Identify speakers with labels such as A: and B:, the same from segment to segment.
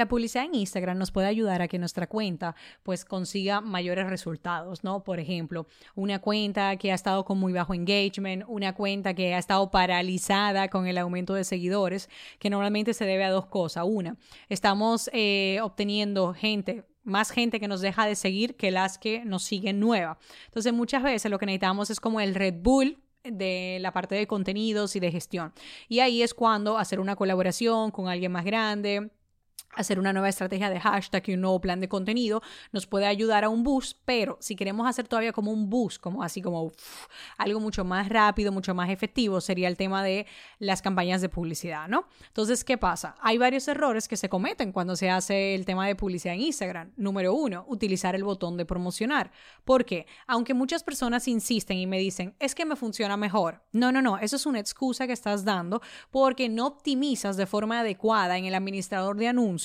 A: La publicidad en Instagram nos puede ayudar a que nuestra cuenta pues consiga mayores resultados, ¿no? Por ejemplo, una cuenta que ha estado con muy bajo engagement, una cuenta que ha estado paralizada con el aumento de seguidores, que normalmente se debe a dos cosas. Una, estamos eh, obteniendo gente más gente que nos deja de seguir que las que nos siguen nueva. Entonces muchas veces lo que necesitamos es como el Red Bull de la parte de contenidos y de gestión. Y ahí es cuando hacer una colaboración con alguien más grande, hacer una nueva estrategia de hashtag y un nuevo plan de contenido nos puede ayudar a un boost, pero si queremos hacer todavía como un boost, como así como algo mucho más rápido, mucho más efectivo, sería el tema de las campañas de publicidad, ¿no? Entonces, ¿qué pasa? Hay varios errores que se cometen cuando se hace el tema de publicidad en Instagram. Número uno, utilizar el botón de promocionar. ¿Por qué? Aunque muchas personas insisten y me dicen, es que me funciona mejor. No, no, no, eso es una excusa que estás dando porque no optimizas de forma adecuada en el administrador de anuncios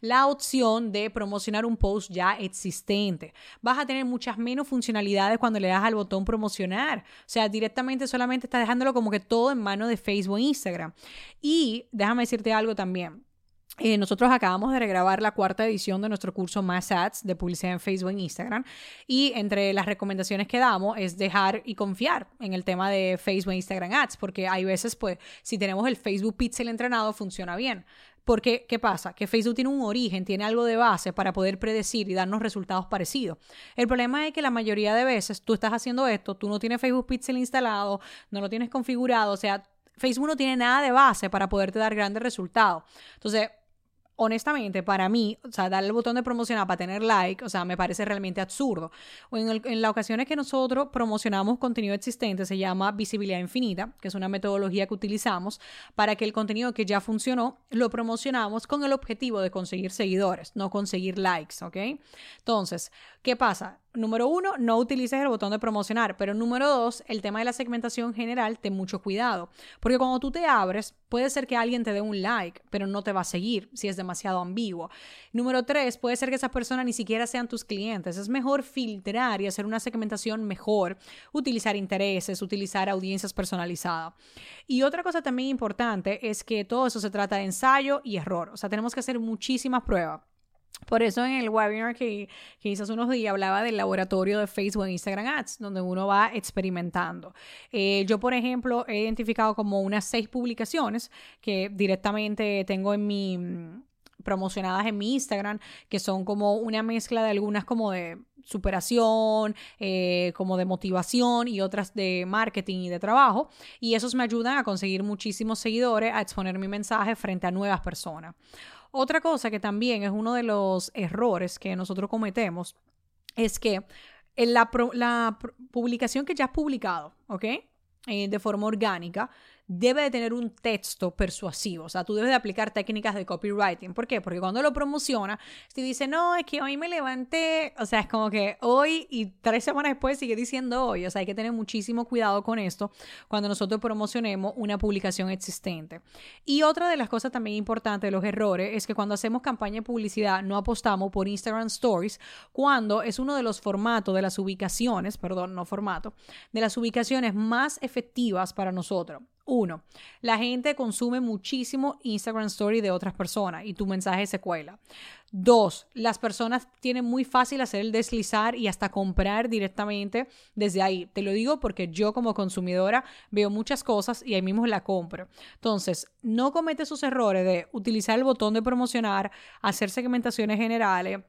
A: la opción de promocionar un post ya existente. Vas a tener muchas menos funcionalidades cuando le das al botón promocionar. O sea, directamente solamente estás dejándolo como que todo en mano de Facebook e Instagram. Y déjame decirte algo también. Eh, nosotros acabamos de regrabar la cuarta edición de nuestro curso Más Ads de publicidad en Facebook e Instagram y entre las recomendaciones que damos es dejar y confiar en el tema de Facebook e Instagram Ads porque hay veces pues si tenemos el Facebook Pixel entrenado funciona bien porque, ¿qué pasa? Que Facebook tiene un origen, tiene algo de base para poder predecir y darnos resultados parecidos. El problema es que la mayoría de veces tú estás haciendo esto, tú no tienes Facebook Pixel instalado, no lo tienes configurado, o sea, Facebook no tiene nada de base para poderte dar grandes resultados. Entonces, honestamente, para mí, o sea, darle el botón de promocionar para tener like, o sea, me parece realmente absurdo. O en, en las ocasiones que nosotros promocionamos contenido existente, se llama visibilidad infinita, que es una metodología que utilizamos para que el contenido que ya funcionó lo promocionamos con el objetivo de conseguir seguidores, no conseguir likes, ¿ok? Entonces, ¿qué pasa? Número uno, no utilices el botón de promocionar, pero número dos, el tema de la segmentación general, ten mucho cuidado, porque cuando tú te abres, puede ser que alguien te dé un like, pero no te va a seguir si es demasiado ambiguo. Número tres, puede ser que esas personas ni siquiera sean tus clientes. Es mejor filtrar y hacer una segmentación mejor, utilizar intereses, utilizar audiencias personalizadas. Y otra cosa también importante es que todo eso se trata de ensayo y error, o sea, tenemos que hacer muchísimas pruebas. Por eso en el webinar que, que, hice hace unos días hablaba del laboratorio de Facebook e Instagram Ads, donde uno va experimentando. Eh, yo, por ejemplo, he identificado como unas seis publicaciones que directamente tengo en mi mm, promocionadas en mi Instagram, que son como una mezcla de algunas como de superación, eh, como de motivación y otras de marketing y de trabajo. Y esos me ayudan a conseguir muchísimos seguidores, a exponer mi mensaje frente a nuevas personas. Otra cosa que también es uno de los errores que nosotros cometemos es que en la, la publicación que ya has publicado, ¿ok? Eh, de forma orgánica, debe de tener un texto persuasivo. O sea, tú debes de aplicar técnicas de copywriting. ¿Por qué? Porque cuando lo promociona, si dice, no, es que hoy me levanté, o sea, es como que hoy y tres semanas después sigue diciendo hoy. O sea, hay que tener muchísimo cuidado con esto cuando nosotros promocionemos una publicación existente. Y otra de las cosas también importantes de los errores es que cuando hacemos campaña de publicidad no apostamos por Instagram Stories cuando es uno de los formatos de las ubicaciones, perdón, no formato, de las ubicaciones más efectivas para nosotros. Uno, la gente consume muchísimo Instagram Story de otras personas y tu mensaje se cuela. Dos, las personas tienen muy fácil hacer el deslizar y hasta comprar directamente desde ahí. Te lo digo porque yo como consumidora veo muchas cosas y ahí mismo la compro. Entonces, no comete esos errores de utilizar el botón de promocionar, hacer segmentaciones generales,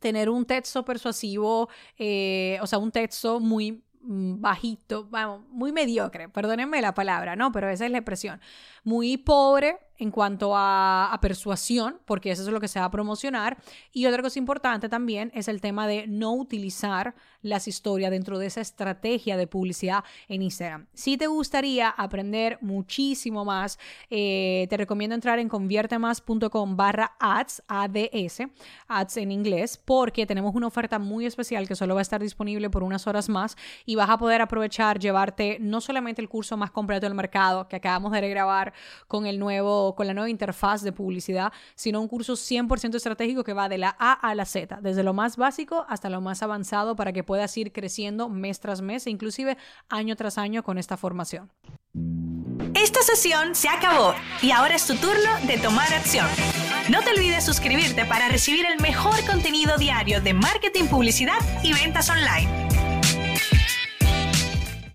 A: tener un texto persuasivo, eh, o sea, un texto muy bajito, vamos, muy mediocre, perdónenme la palabra, ¿no? Pero esa es la expresión. Muy pobre en cuanto a, persuasión, porque eso es lo que se va a promocionar. Y otra cosa importante también es el tema de no utilizar las historias dentro de esa estrategia de publicidad en Instagram. Si te gustaría aprender muchísimo más, eh, te recomiendo entrar en conviertemas.com barra ads, ADS, ads en inglés, porque tenemos una oferta muy especial que solo va a estar disponible por unas horas más y vas a poder aprovechar, llevarte no solamente el curso más completo del mercado que acabamos de grabar con el nuevo, con la nueva interfaz de publicidad, sino un curso 100% estratégico que va de la A a la Z, desde lo más básico hasta lo más avanzado para que puedas ir creciendo mes tras mes e inclusive año tras año con esta formación.
B: Esta sesión se acabó y ahora es tu turno de tomar acción. No te olvides suscribirte para recibir el mejor contenido diario de marketing, publicidad y ventas online.